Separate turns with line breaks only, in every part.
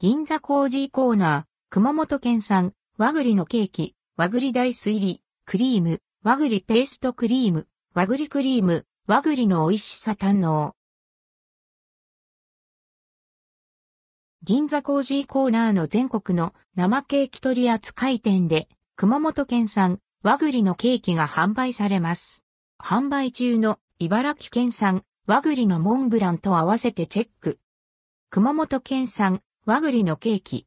銀座コージーコーナー、熊本県産、和栗のケーキ、和栗大水入りクリーム、和栗ペーストクリーム、和栗クリーム、和栗の美味しさ堪能。銀座コージーコーナーの全国の生ケーキ取扱店で、熊本県産和栗のケーキが販売されます。販売中の茨城県産和栗のモンブランと合わせてチェック。熊本県産和栗のケーキ。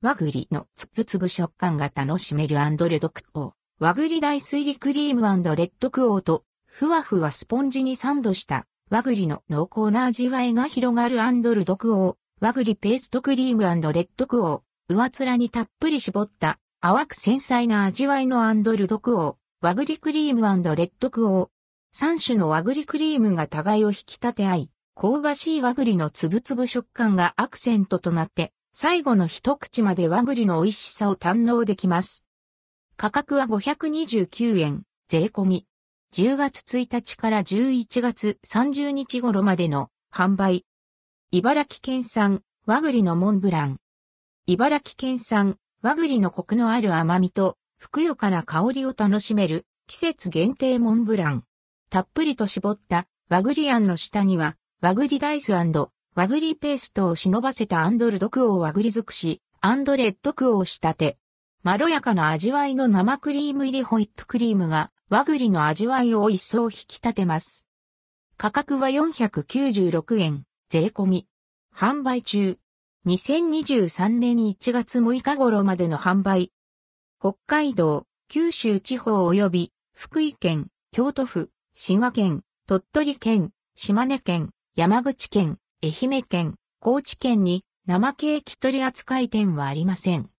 和栗のつぶつぶ食感が楽しめるアンドレドクオー。和栗大水理クリームレッドクオーと、ふわふわスポンジにサンドした和栗の濃厚な味わいが広がるアンドルドクオー。和栗ペーストクリームレッドクオー。上面にたっぷり絞った淡く繊細な味わいのアンドルドクオー。和栗クリームレッドクオー。三種の和栗クリームが互いを引き立て合い、香ばしい和栗のつぶつぶ食感がアクセントとなって、最後の一口まで和栗の美味しさを堪能できます。価格は529円、税込み。10月1日から11月30日頃までの販売。茨城県産和栗のモンブラン。茨城県産和栗のコクのある甘みと、ふくよかな香りを楽しめる季節限定モンブラン。たっぷりと絞った和栗あんの下には和栗ダイス和栗ペーストを忍ばせたアンドルドクオー和栗尽くし、アンドレッドクオー仕立て。まろやかな味わいの生クリーム入りホイップクリームが和栗の味わいを一層引き立てます。価格は496円、税込み。販売中。2023年1月6日頃までの販売。北海道、九州地方及び福井県、京都府、滋賀県、鳥取県、島根県、山口県、愛媛県、高知県に生ケーキ取扱店はありません。